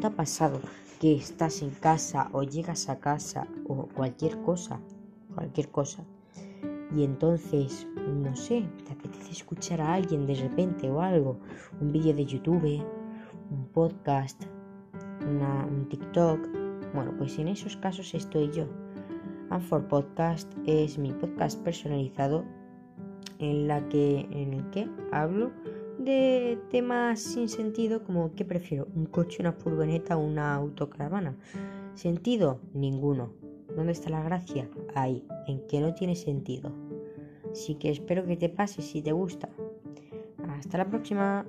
te ha pasado que estás en casa o llegas a casa o cualquier cosa, cualquier cosa, y entonces, no sé, te apetece escuchar a alguien de repente o algo, un vídeo de YouTube, un podcast, un TikTok, bueno, pues en esos casos estoy yo. And for Podcast es mi podcast personalizado en, la que, en el que hablo de temas sin sentido como ¿qué prefiero? ¿Un coche, una furgoneta o una autocaravana? ¿Sentido? Ninguno. ¿Dónde está la gracia? Ahí, en que no tiene sentido. Así que espero que te pase si te gusta. Hasta la próxima.